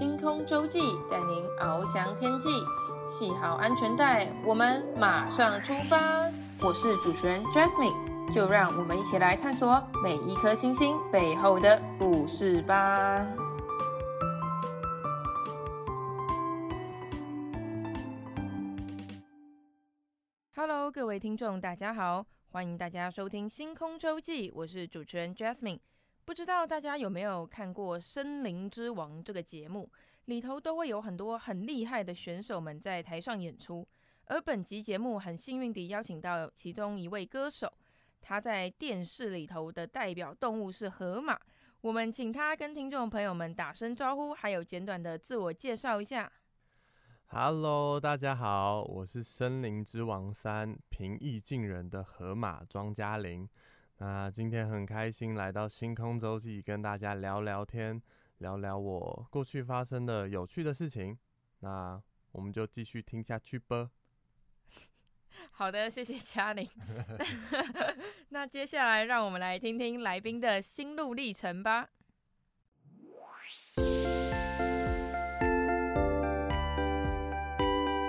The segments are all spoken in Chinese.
星空周记带您翱翔天际，系好安全带，我们马上出发。我是主持人 Jasmine，就让我们一起来探索每一颗星星背后的故事吧。Hello，各位听众，大家好，欢迎大家收听《星空周记》，我是主持人 Jasmine。不知道大家有没有看过《森林之王》这个节目？里头都会有很多很厉害的选手们在台上演出。而本集节目很幸运地邀请到其中一位歌手，他在电视里头的代表动物是河马。我们请他跟听众朋友们打声招呼，还有简短的自我介绍一下。Hello，大家好，我是《森林之王三》平易近人的河马庄嘉玲。那今天很开心来到星空周记，跟大家聊聊天，聊聊我过去发生的有趣的事情。那我们就继续听下去吧。好的，谢谢嘉玲。那接下来让我们来听听来宾的心路历程吧。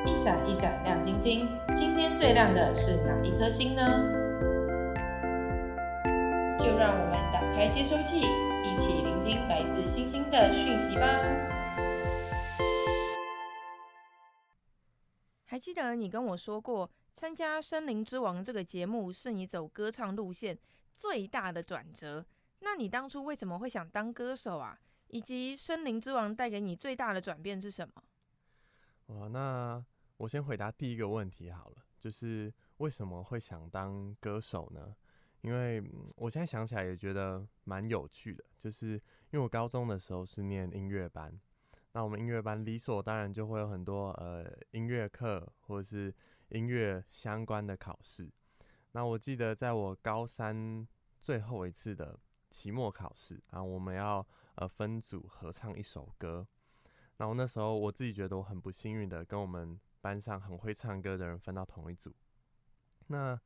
一闪一闪亮晶晶，今天最亮的是哪一颗星呢？就让我们打开接收器，一起聆听来自星星的讯息吧。还记得你跟我说过，参加《森林之王》这个节目是你走歌唱路线最大的转折。那你当初为什么会想当歌手啊？以及《森林之王》带给你最大的转变是什么？哇，那我先回答第一个问题好了，就是为什么会想当歌手呢？因为我现在想起来也觉得蛮有趣的，就是因为我高中的时候是念音乐班，那我们音乐班理所当然就会有很多呃音乐课或者是音乐相关的考试。那我记得在我高三最后一次的期末考试啊，我们要呃分组合唱一首歌。那我那时候我自己觉得我很不幸运的跟我们班上很会唱歌的人分到同一组。那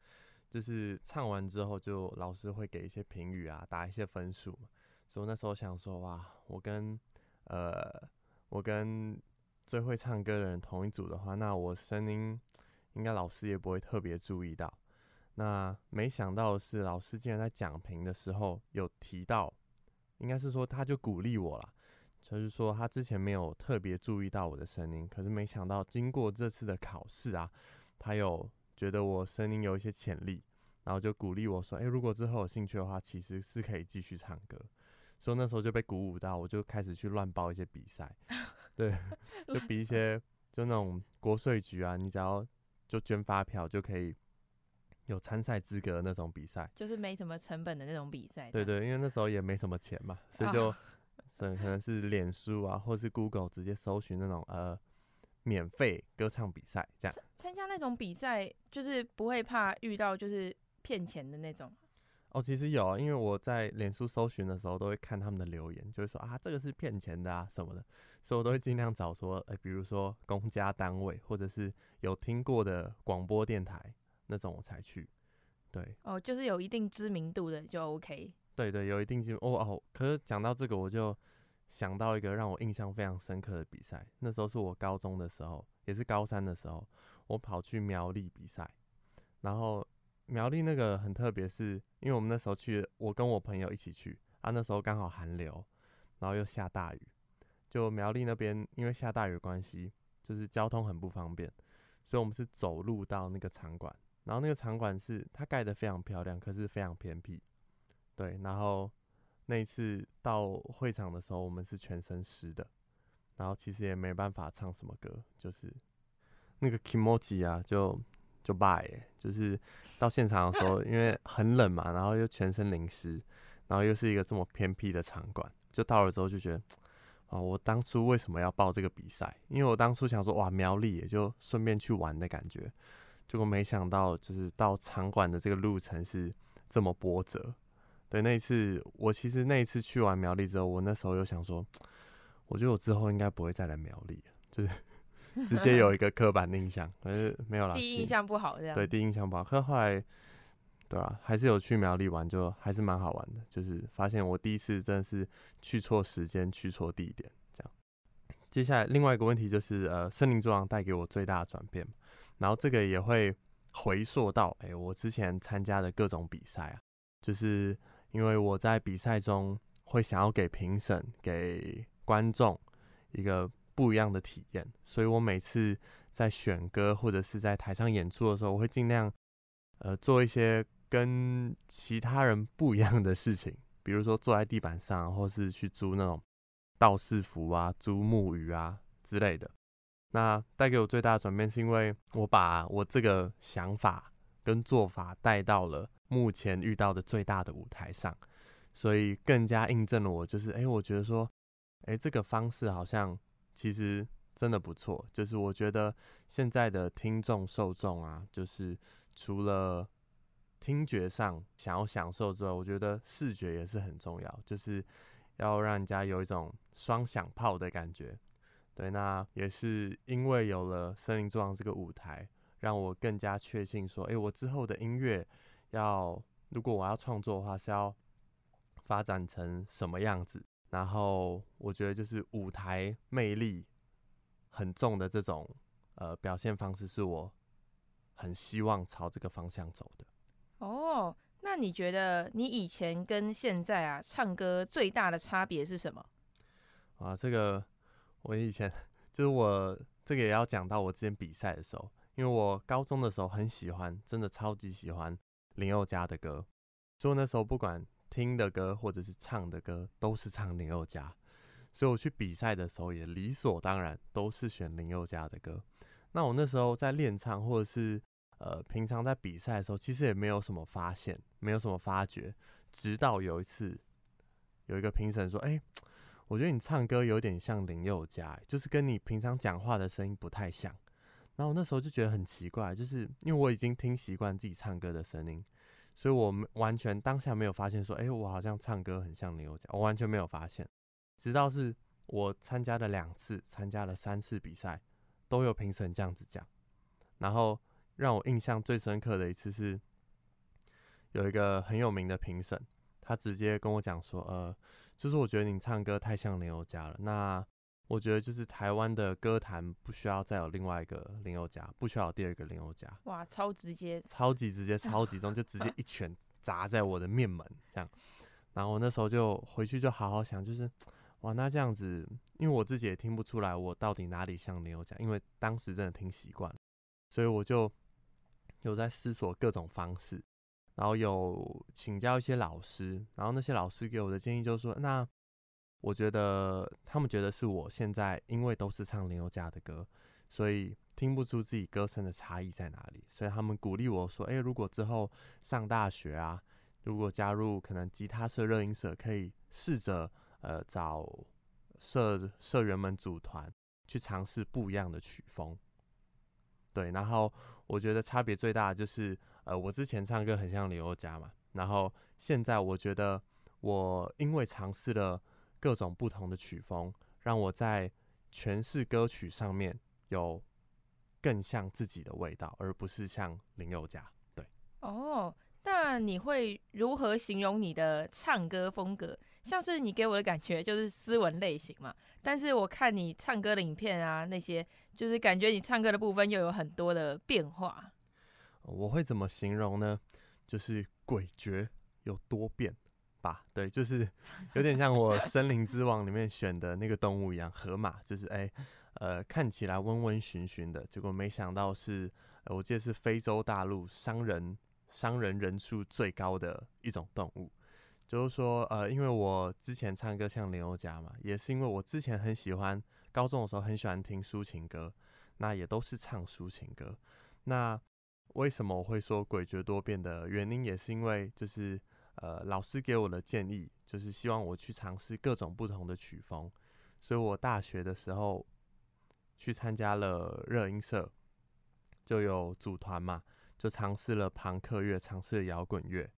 就是唱完之后，就老师会给一些评语啊，打一些分数。所以那时候想说，哇，我跟呃，我跟最会唱歌的人同一组的话，那我声音应该老师也不会特别注意到。那没想到的是，老师竟然在讲评的时候有提到，应该是说他就鼓励我了，就是说他之前没有特别注意到我的声音，可是没想到经过这次的考试啊，他有。觉得我声音有一些潜力，然后就鼓励我说：“诶，如果之后有兴趣的话，其实是可以继续唱歌。”所以那时候就被鼓舞到，我就开始去乱报一些比赛，对，就比一些就那种国税局啊，你只要就捐发票就可以有参赛资格的那种比赛，就是没什么成本的那种比赛。对，对对，因为那时候也没什么钱嘛，所以就 可能是脸书啊，或是 Google 直接搜寻那种呃。免费歌唱比赛这样，参加那种比赛就是不会怕遇到就是骗钱的那种。哦，其实有啊，因为我在脸书搜寻的时候都会看他们的留言，就会说啊这个是骗钱的啊什么的，所以我都会尽量找说，哎、欸，比如说公家单位或者是有听过的广播电台那种我才去。对，哦，就是有一定知名度的就 OK。对对，有一定知名哦哦，可是讲到这个我就。想到一个让我印象非常深刻的比赛，那时候是我高中的时候，也是高三的时候，我跑去苗栗比赛。然后苗栗那个很特别，是因为我们那时候去，我跟我朋友一起去啊，那时候刚好寒流，然后又下大雨，就苗栗那边因为下大雨的关系，就是交通很不方便，所以我们是走路到那个场馆。然后那个场馆是它盖得非常漂亮，可是非常偏僻，对，然后。那一次到会场的时候，我们是全身湿的，然后其实也没办法唱什么歌，就是那个 kimochi 啊，就就 bye，就是到现场的时候，因为很冷嘛，然后又全身淋湿，然后又是一个这么偏僻的场馆，就到了之后就觉得，啊，我当初为什么要报这个比赛？因为我当初想说，哇，苗栗也就顺便去玩的感觉，结果没想到就是到场馆的这个路程是这么波折。对，那一次我其实那一次去完苗栗之后，我那时候又想说，我觉得我之后应该不会再来苗栗，就是 直接有一个刻板印象，可是没有啦。第一印象不好，这样。对，第一印象不好。可是后来，对啊，还是有去苗栗玩，就还是蛮好玩的。就是发现我第一次真的是去错时间、去错地点，这样。接下来另外一个问题就是，呃，森林之王带给我最大的转变，然后这个也会回溯到，哎，我之前参加的各种比赛啊，就是因为我在比赛中会想要给评审、给观众一个不一样的体验，所以我每次在选歌或者是在台上演出的时候，我会尽量，呃，做一些跟其他人不一样的事情，比如说坐在地板上，或是去租那种。道士服啊，租木鱼啊之类的，那带给我最大的转变，是因为我把我这个想法跟做法带到了目前遇到的最大的舞台上，所以更加印证了我，就是哎、我觉得说，哎、这个方式好像其实真的不错。就是我觉得现在的听众受众啊，就是除了听觉上想要享受之外，我觉得视觉也是很重要，就是。要让人家有一种双响炮的感觉，对，那也是因为有了《森林之王》这个舞台，让我更加确信说，诶，我之后的音乐要，如果我要创作的话，是要发展成什么样子？然后我觉得就是舞台魅力很重的这种呃表现方式，是我很希望朝这个方向走的。哦。那你觉得你以前跟现在啊唱歌最大的差别是什么？啊，这个我以前就是我这个也要讲到我之前比赛的时候，因为我高中的时候很喜欢，真的超级喜欢林宥嘉的歌，所以我那时候不管听的歌或者是唱的歌都是唱林宥嘉，所以我去比赛的时候也理所当然都是选林宥嘉的歌。那我那时候在练唱或者是。呃，平常在比赛的时候，其实也没有什么发现，没有什么发觉，直到有一次，有一个评审说：“哎、我觉得你唱歌有点像林宥嘉，就是跟你平常讲话的声音不太像。”然后我那时候就觉得很奇怪，就是因为我已经听习惯自己唱歌的声音，所以我完全当下没有发现说：“哎、我好像唱歌很像林宥嘉。”我完全没有发现，直到是我参加了两次，参加了三次比赛，都有评审这样子讲，然后。让我印象最深刻的一次是，有一个很有名的评审，他直接跟我讲说，呃，就是我觉得你唱歌太像林宥嘉了。那我觉得就是台湾的歌坛不需要再有另外一个林宥嘉，不需要有第二个林宥嘉。哇，超直接，超级直接，超级重，就直接 一拳砸在我的面门这样。然后我那时候就回去就好好想，就是哇，那这样子，因为我自己也听不出来我到底哪里像林宥嘉，因为当时真的听习惯了，所以我就。有在思索各种方式，然后有请教一些老师，然后那些老师给我的建议就是说，那我觉得他们觉得是我现在因为都是唱林宥嘉的歌，所以听不出自己歌声的差异在哪里，所以他们鼓励我说，诶，如果之后上大学啊，如果加入可能吉他社、热音社，可以试着呃找社社员们组团去尝试不一样的曲风，对，然后。我觉得差别最大的就是，呃，我之前唱歌很像林宥嘉嘛，然后现在我觉得我因为尝试了各种不同的曲风，让我在诠释歌曲上面有更像自己的味道，而不是像林宥嘉。对，哦，那你会如何形容你的唱歌风格？像是你给我的感觉就是斯文类型嘛，但是我看你唱歌的影片啊，那些就是感觉你唱歌的部分又有很多的变化。我会怎么形容呢？就是诡谲又多变吧。对，就是 有点像我《森林之王》里面选的那个动物一样，河马，就是哎、欸，呃，看起来温温驯驯的，结果没想到是，呃、我记得是非洲大陆商人商人人数最高的一种动物。就是说，呃，因为我之前唱歌像林宥嘉嘛，也是因为我之前很喜欢，高中的时候很喜欢听抒情歌，那也都是唱抒情歌。那为什么我会说诡谲多变的原因，也是因为就是，呃，老师给我的建议，就是希望我去尝试各种不同的曲风。所以我大学的时候去参加了热音社，就有组团嘛，就尝试了朋克乐，尝试了摇滚乐。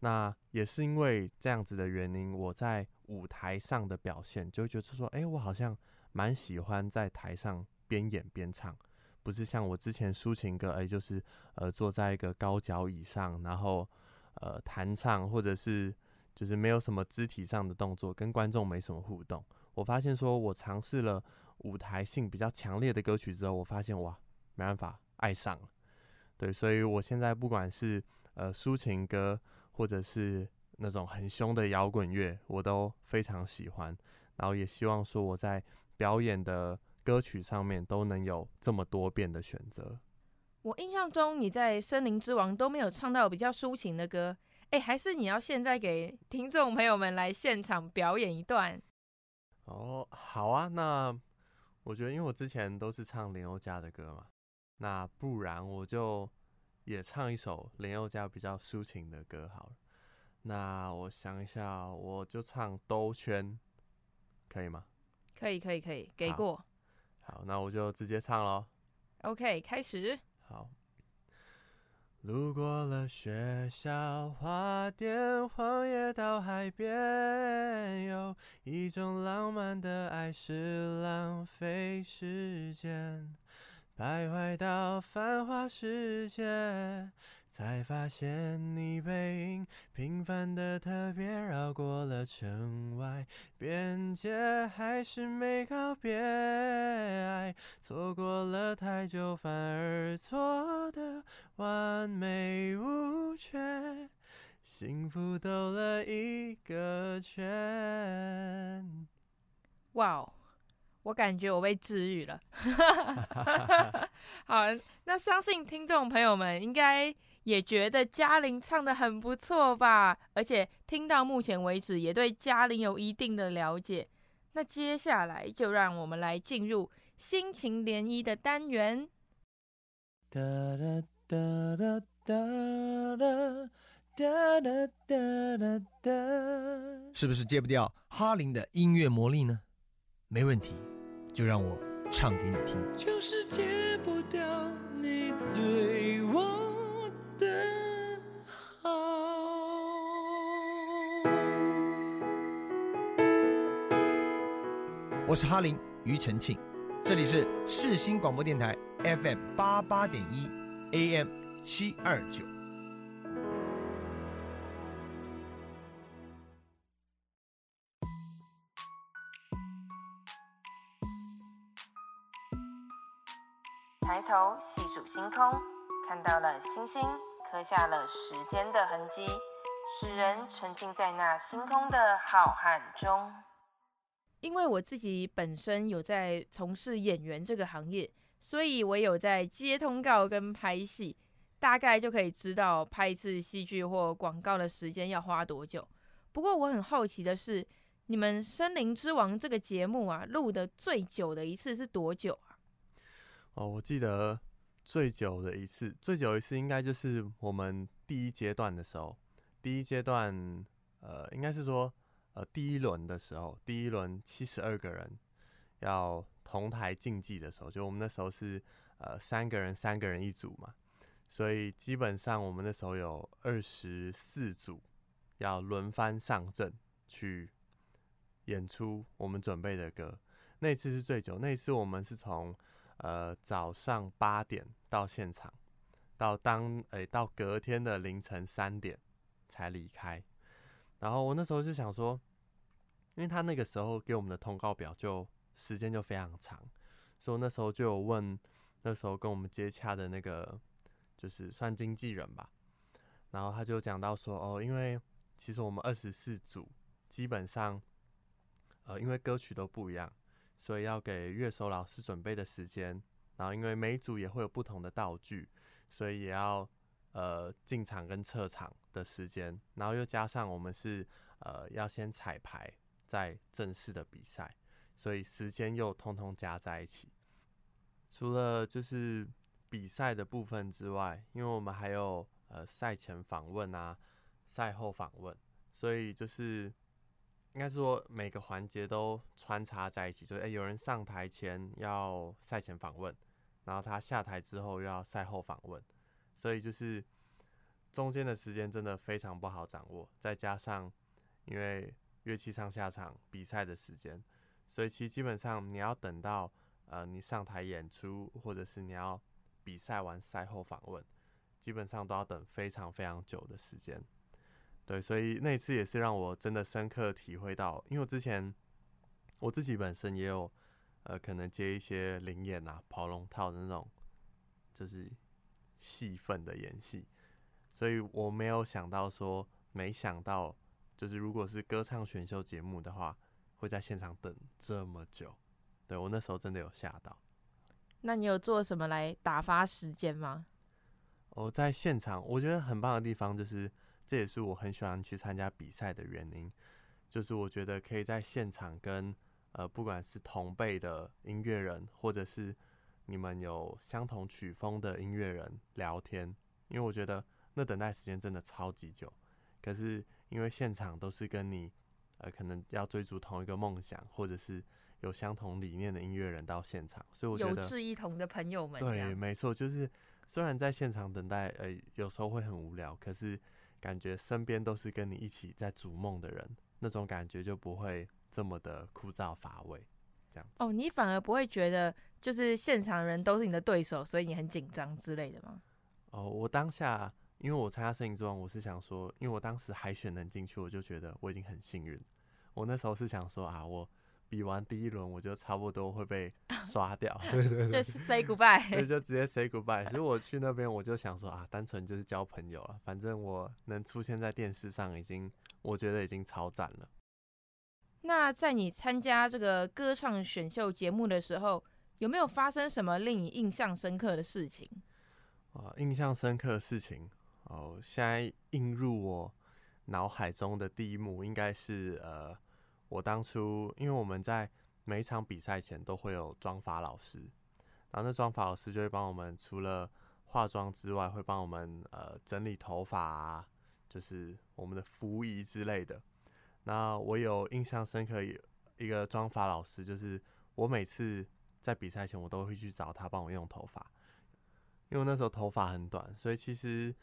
那也是因为这样子的原因，我在舞台上的表现就觉得说，哎、我好像蛮喜欢在台上边演边唱，不是像我之前抒情歌，哎、就是呃坐在一个高脚椅上，然后呃弹唱，或者是就是没有什么肢体上的动作，跟观众没什么互动。我发现说我尝试了舞台性比较强烈的歌曲之后，我发现哇，没办法，爱上了。对，所以我现在不管是呃抒情歌，或者是那种很凶的摇滚乐，我都非常喜欢。然后也希望说我在表演的歌曲上面都能有这么多变的选择。我印象中你在《森林之王》都没有唱到比较抒情的歌，哎，还是你要现在给听众朋友们来现场表演一段？哦，好啊，那我觉得因为我之前都是唱林宥嘉的歌嘛。那不然我就也唱一首林宥嘉比较抒情的歌好了。那我想一下，我就唱《兜圈》，可以吗？可以，可以，可以，给过。好，好，那我就直接唱喽。OK，开始。好。路过了学校花店，荒野到海边，有一种浪漫的爱是浪费时间。徘徊到繁华世界，才发现你背影平凡的特别，绕过了城外边界，还是没告别。爱错过了太久，反而错得完美无缺，幸福兜了一个圈。哇哦！我感觉我被治愈了，好，那相信听众朋友们应该也觉得嘉玲唱的很不错吧？而且听到目前为止，也对嘉玲有一定的了解。那接下来就让我们来进入心情涟漪的单元。哒啦哒啦哒啦哒啦哒啦哒，是不是戒不掉哈林的音乐魔力呢？没问题，就让我唱给你听。就是戒不掉你对。我是哈林庾澄庆，这里是世新广播电台 FM 八八点一 AM 七二九。抬头细数星空，看到了星星，刻下了时间的痕迹，使人沉浸在那星空的浩瀚中。因为我自己本身有在从事演员这个行业，所以我有在接通告跟拍戏，大概就可以知道拍一次戏剧或广告的时间要花多久。不过我很好奇的是，你们《森林之王》这个节目啊，录的最久的一次是多久啊？哦，我记得最久的一次，最久一次应该就是我们第一阶段的时候。第一阶段，呃，应该是说，呃，第一轮的时候，第一轮七十二个人要同台竞技的时候，就我们那时候是呃三个人，三个人一组嘛，所以基本上我们那时候有二十四组要轮番上阵去演出我们准备的歌。那次是最久，那次我们是从呃，早上八点到现场，到当诶、到隔天的凌晨三点才离开。然后我那时候就想说，因为他那个时候给我们的通告表就时间就非常长，所以那时候就有问那时候跟我们接洽的那个，就是算经纪人吧。然后他就讲到说，哦，因为其实我们二十四组基本上，呃，因为歌曲都不一样。所以要给乐手老师准备的时间，然后因为每一组也会有不同的道具，所以也要呃进场跟撤场的时间，然后又加上我们是呃要先彩排在正式的比赛，所以时间又通通加在一起。除了就是比赛的部分之外，因为我们还有呃赛前访问啊，赛后访问，所以就是。应该说每个环节都穿插在一起，就诶、有人上台前要赛前访问，然后他下台之后又要赛后访问，所以就是中间的时间真的非常不好掌握。再加上因为乐器上下场比赛的时间，所以其实基本上你要等到呃你上台演出，或者是你要比赛完赛后访问，基本上都要等非常非常久的时间。对，所以那次也是让我真的深刻体会到，因为我之前我自己本身也有呃，可能接一些灵演啊、跑龙套的那种，就是戏份的演戏。所以我没有想到说，没想到就是如果是歌唱选秀节目的话，会在现场等这么久。对，我那时候真的有吓到。那你有做什么来打发时间吗？我在现场，我觉得很棒的地方就是，这也是我很喜欢去参加比赛的原因，就是我觉得可以在现场跟呃，不管是同辈的音乐人，或者是你们有相同曲风的音乐人聊天，因为我觉得那等待时间真的超级久。可是因为现场都是跟你呃，可能要追逐同一个梦想，或者是有相同理念的音乐人到现场，所以我觉得有志一同的朋友们，对，没错，就是虽然在现场等待，呃，有时候会很无聊，可是感觉身边都是跟你一起在逐梦的人，那种感觉就不会这么的枯燥乏味，这样子。哦，你反而不会觉得就是现场人都是你的对手，所以你很紧张之类的吗？哦，我当下因为我参加摄影之王，我是想说，因为我当时海选能进去，我就觉得我已经很幸运。我那时候是想说啊，我。比完第一轮，我就差不多会被 刷掉，对对对，就 say goodbye，对，就直接 say goodbye。所以我去那边，我就想说啊，单纯就是交朋友了，反正我能出现在电视上，已经我觉得已经超赞了。那在你参加这个歌唱选秀节目的时候，有没有发生什么令你印象深刻的事情？啊，印象深刻的事情哦，现在映入我脑海中的第一幕，应该是呃。我当初，因为我们在每一场比赛前都会有妆发老师，然后那妆发老师就会帮我们除了化妆之外，会帮我们呃整理头发啊，就是我们的服仪之类的。那我有印象深刻一个妆发老师，就是我每次在比赛前，我都会去找他帮我用头发，因为那时候头发很短，所以其实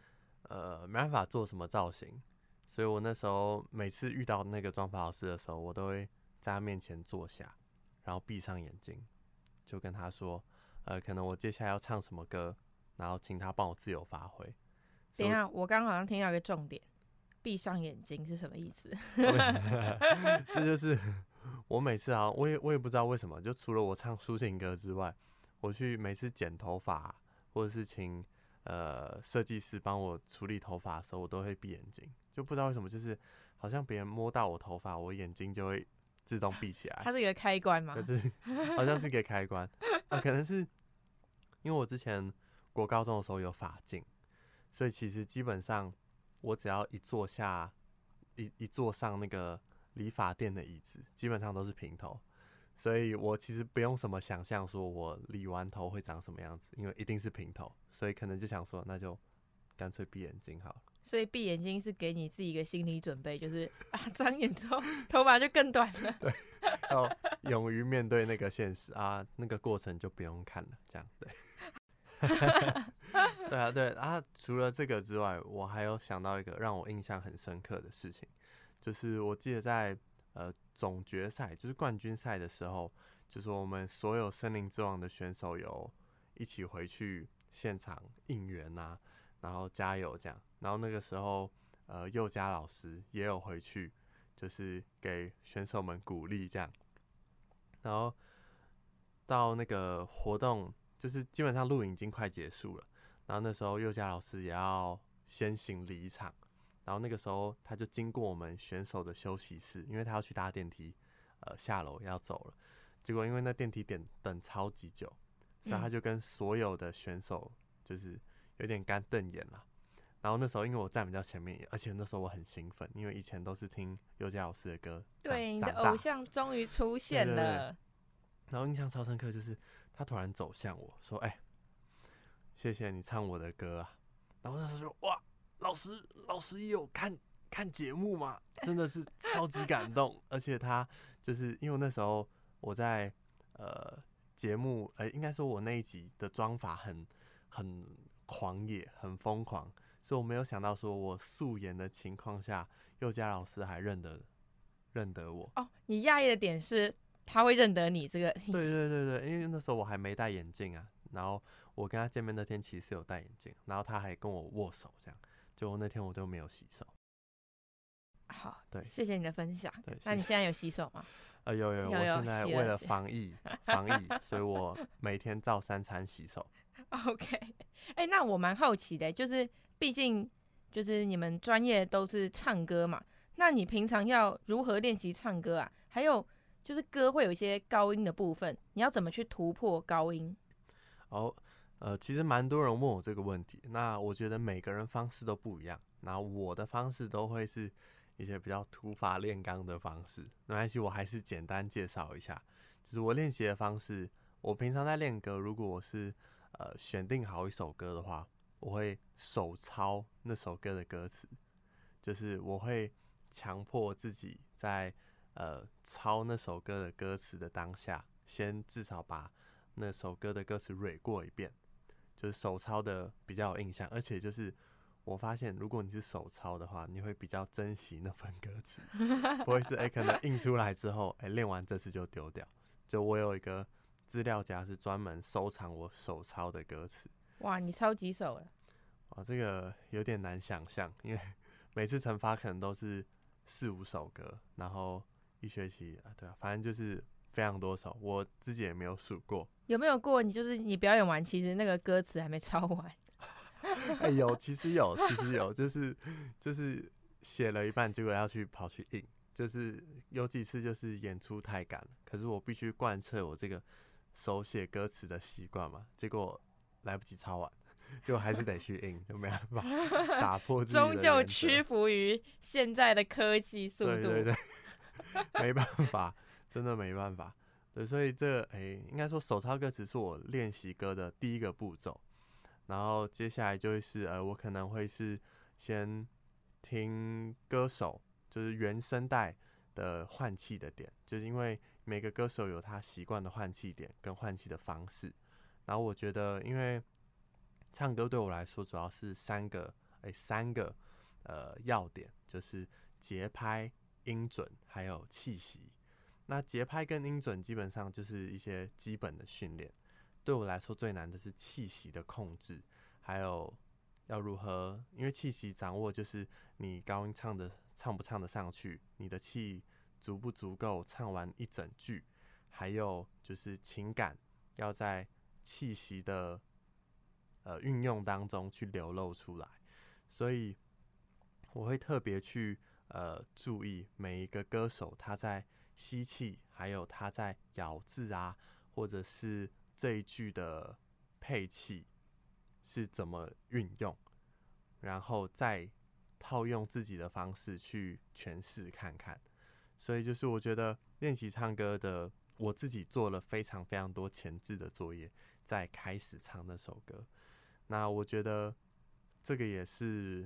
呃没办法做什么造型。所以我那时候每次遇到那个妆发老师的时候，我都会在他面前坐下，然后闭上眼睛，就跟他说，呃，可能我接下来要唱什么歌，然后请他帮我自由发挥。等一下，我刚刚好像听到一个重点，闭上眼睛是什么意思？这就是 我每次啊，我也我也不知道为什么，就除了我唱抒情歌之外，我去每次剪头发或者是请呃设计师帮我处理头发的时候，我都会闭眼睛。就不知道为什么，就是好像别人摸到我头发，我眼睛就会自动闭起来。它是一个开关吗？就是好像是一个开关。啊，可能是因为我之前国高中的时候有发镜，所以其实基本上我只要一坐下，一一坐上那个理发店的椅子，基本上都是平头。所以我其实不用什么想象，说我理完头会长什么样子，因为一定是平头，所以可能就想说，那就干脆闭眼睛好了。所以闭眼睛是给你自己一个心理准备，就是 啊，张眼之后头发就更短了。对，要勇于面对那个现实啊，那个过程就不用看了，这样对。对啊，对啊。除了这个之外，我还有想到一个让我印象很深刻的事情，就是我记得在呃总决赛，就是冠军赛的时候，就是我们所有森林之王的选手有一起回去现场应援啊，然后加油这样。然后那个时候，呃，宥嘉老师也有回去，就是给选手们鼓励这样。然后到那个活动，就是基本上录影已经快结束了。然后那时候宥嘉老师也要先行离场。然后那个时候他就经过我们选手的休息室，因为他要去搭电梯，呃，下楼要走了。结果因为那电梯点等超级久，所以他就跟所有的选手就是有点干瞪眼了。然后那时候，因为我站比较前面，而且那时候我很兴奋，因为以前都是听尤佳老师的歌。对，你的偶像终于出现了。然后印象超深刻，就是他突然走向我说：“哎、欸，谢谢你唱我的歌啊。”然后那时候说：“哇，老师，老师也有看看节目吗？真的是超级感动。”而且他就是因为那时候我在呃节目，呃应该说我那一集的妆法很很狂野，很疯狂。所以我没有想到，说我素颜的情况下，佑佳老师还认得认得我。哦，你讶异的点是他会认得你这个？对对对对，因为那时候我还没戴眼镜啊。然后我跟他见面那天其实有戴眼镜，然后他还跟我握手，这样。就那天我就没有洗手。好，对，谢谢你的分享。对，那你现在有洗手吗？呃，有有，有，有有我现在为了防疫 防疫，所以我每天照三餐洗手。OK，哎、欸，那我蛮好奇的，就是毕竟就是你们专业都是唱歌嘛，那你平常要如何练习唱歌啊？还有就是歌会有一些高音的部分，你要怎么去突破高音？哦，呃，其实蛮多人问我这个问题，那我觉得每个人方式都不一样，那我的方式都会是。一些比较土法炼钢的方式，没关系，我还是简单介绍一下。就是我练习的方式，我平常在练歌，如果我是呃选定好一首歌的话，我会手抄那首歌的歌词，就是我会强迫自己在呃抄那首歌的歌词的当下，先至少把那首歌的歌词捋过一遍，就是手抄的比较有印象，而且就是。我发现，如果你是手抄的话，你会比较珍惜那份歌词，不会是哎、欸，可能印出来之后，哎、欸，练完这次就丢掉。就我有一个资料夹，是专门收藏我手抄的歌词。哇，你抄几首了？哇，这个有点难想象，因为 每次惩罚可能都是四五首歌，然后一学期啊，对啊，反正就是非常多首，我自己也没有数过。有没有过你就是你表演完，其实那个歌词还没抄完？哎、欸，有，其实有，其实有，就是就是写了一半，结果要去跑去印，就是有几次就是演出太赶了，可是我必须贯彻我这个手写歌词的习惯嘛，结果来不及抄完，就还是得去印，就没办法 打破自己。终究屈服于现在的科技速度。对对对，没办法，真的没办法。对，所以这诶、应该说手抄歌词是我练习歌的第一个步骤。然后接下来就会是呃，我可能会是先听歌手，就是原声带的换气的点，就是因为每个歌手有他习惯的换气点跟换气的方式。然后我觉得，因为唱歌对我来说主要是三个，诶，三个呃要点，就是节拍、音准还有气息。那节拍跟音准基本上就是一些基本的训练。对我来说最难的是气息的控制，还有要如何，因为气息掌握就是你高音唱的唱不唱得上去，你的气足不足够唱完一整句，还有就是情感要在气息的呃运用当中去流露出来，所以我会特别去呃注意每一个歌手他在吸气，还有他在咬字啊，或者是。这一句的配器是怎么运用，然后再套用自己的方式去诠释看看。所以就是我觉得练习唱歌的，我自己做了非常非常多前置的作业，在开始唱那首歌。那我觉得这个也是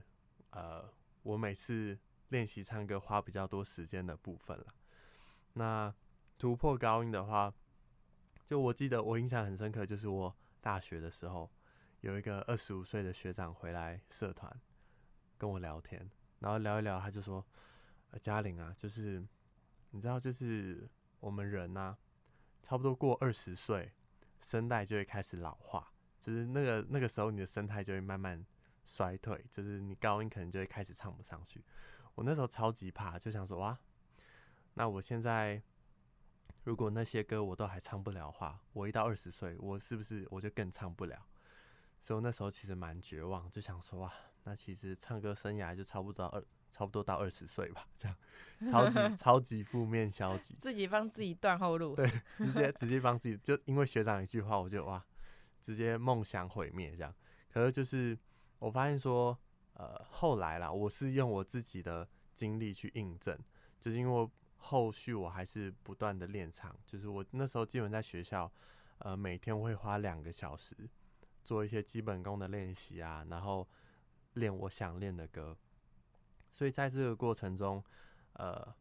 呃，我每次练习唱歌花比较多时间的部分了。那突破高音的话。就我记得，我印象很深刻，就是我大学的时候，有一个二十五岁的学长回来社团跟我聊天，然后聊一聊，他就说：“呃，嘉玲啊，就是你知道，就是我们人呐，差不多过二十岁，声带就会开始老化，就是那个那个时候你的声带就会慢慢衰退，就是你高音可能就会开始唱不上去。我那时候超级怕，就想说哇，那我现在。”如果那些歌我都还唱不了的话，我一到二十岁，我是不是我就更唱不了？所以我那时候其实蛮绝望，就想说哇，那其实唱歌生涯就差不多二，差不多到二十岁吧，这样超级 超级负面消极，自己帮自己断后路，对，直接直接帮自己，就因为学长一句话，我就哇，直接梦想毁灭这样。可是就是我发现说，呃，后来啦，我是用我自己的经历去印证，就是因为。后续我还是不断的练唱，就是我那时候基本在学校，呃，每天会花两个小时做一些基本功的练习啊，然后练我想练的歌。所以在这个过程中，呃，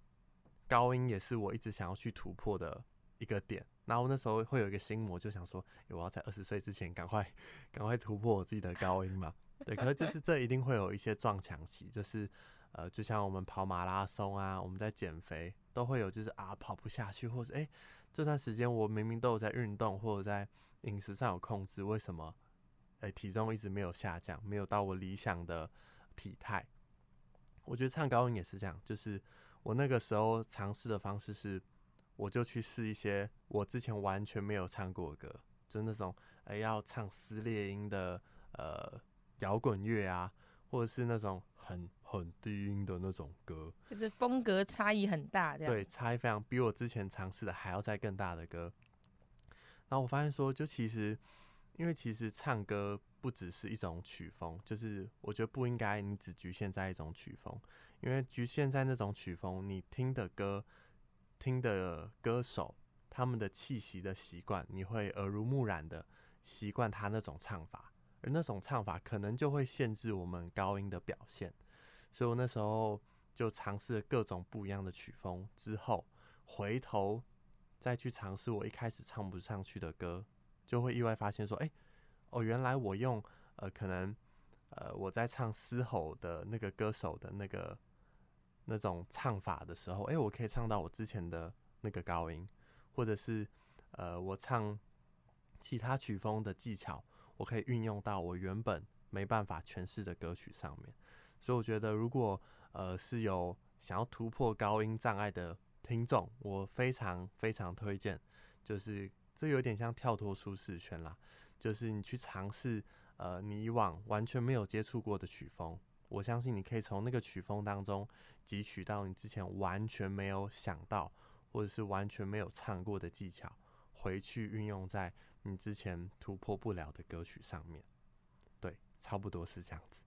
高音也是我一直想要去突破的一个点。然后那时候会有一个心魔，就想说，我要在二十岁之前赶快赶快突破我自己的高音嘛。对，可是就是这一定会有一些撞墙期，就是。呃，就像我们跑马拉松啊，我们在减肥都会有，就是啊跑不下去，或者诶、这段时间我明明都有在运动或者在饮食上有控制，为什么诶、体重一直没有下降，没有到我理想的体态？我觉得唱高音也是这样，就是我那个时候尝试的方式是，我就去试一些我之前完全没有唱过的歌，就那种哎、要唱撕裂音的呃摇滚乐啊，或者是那种很很低音的那种歌，就是风格差异很大，这样对，差异非常，比我之前尝试的还要再更大的歌。然后我发现说，就其实因为其实唱歌不只是一种曲风，就是我觉得不应该你只局限在一种曲风，因为局限在那种曲风，你听的歌。听的歌手，他们的气息的习惯，你会耳濡目染的习惯他那种唱法，而那种唱法可能就会限制我们高音的表现。所以我那时候就尝试了各种不一样的曲风，之后回头再去尝试我一开始唱不上去的歌，就会意外发现说，哎、哦，原来我用呃，可能呃，我在唱嘶吼的那个歌手的那个。那种唱法的时候，哎、我可以唱到我之前的那个高音，或者是呃，我唱其他曲风的技巧，我可以运用到我原本没办法诠释的歌曲上面。所以我觉得，如果呃是有想要突破高音障碍的听众，我非常非常推荐，就是这有点像跳脱舒适圈啦，就是你去尝试呃你以往完全没有接触过的曲风。我相信你可以从那个曲风当中汲取到你之前完全没有想到，或者是完全没有唱过的技巧，回去运用在你之前突破不了的歌曲上面。对，差不多是这样子。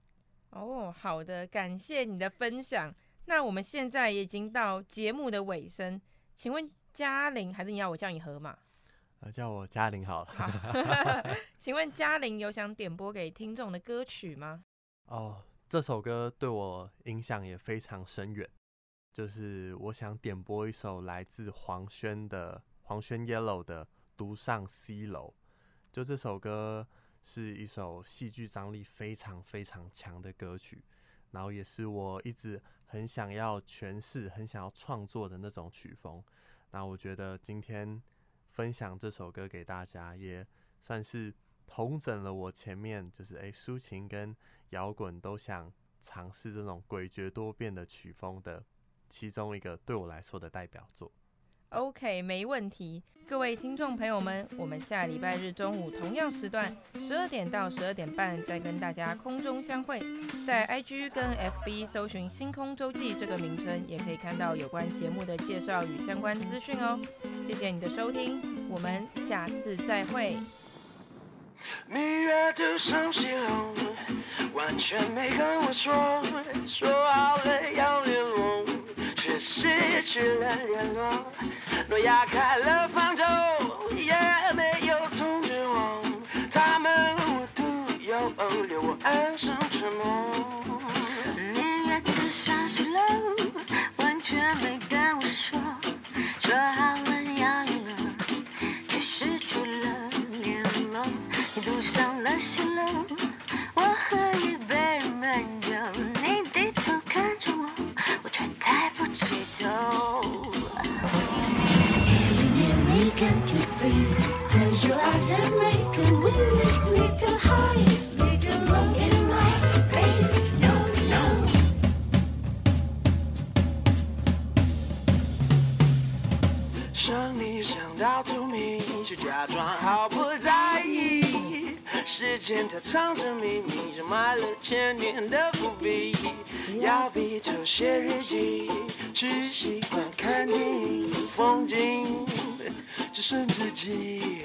哦，好的，感谢你的分享。那我们现在已经到节目的尾声，请问嘉玲，还是你要我叫你河马？呃，叫我嘉玲好了。好 请问嘉玲有想点播给听众的歌曲吗？哦。这首歌对我影响也非常深远，就是我想点播一首来自黄轩的黄轩 Yellow 的《独上西楼》。就这首歌是一首戏剧张力非常非常强的歌曲，然后也是我一直很想要诠释、很想要创作的那种曲风。那我觉得今天分享这首歌给大家，也算是统整了我前面就是诶抒情跟。摇滚都想尝试这种诡谲多变的曲风的其中一个对我来说的代表作。OK，没问题。各位听众朋友们，我们下礼拜日中午同样时段，十二点到十二点半再跟大家空中相会。在 IG 跟 FB 搜寻“星空周记”这个名称，也可以看到有关节目的介绍与相关资讯哦。谢谢你的收听，我们下次再会。蜜月独上西楼，完全没跟我说，说好了要留，却失去了联络。诺亚开了方舟，也没有通知我，他们无独有偶，留我安上间它藏着秘密，像埋了千年的伏笔。要笔头写日记，只习惯看电影，风景只剩自己。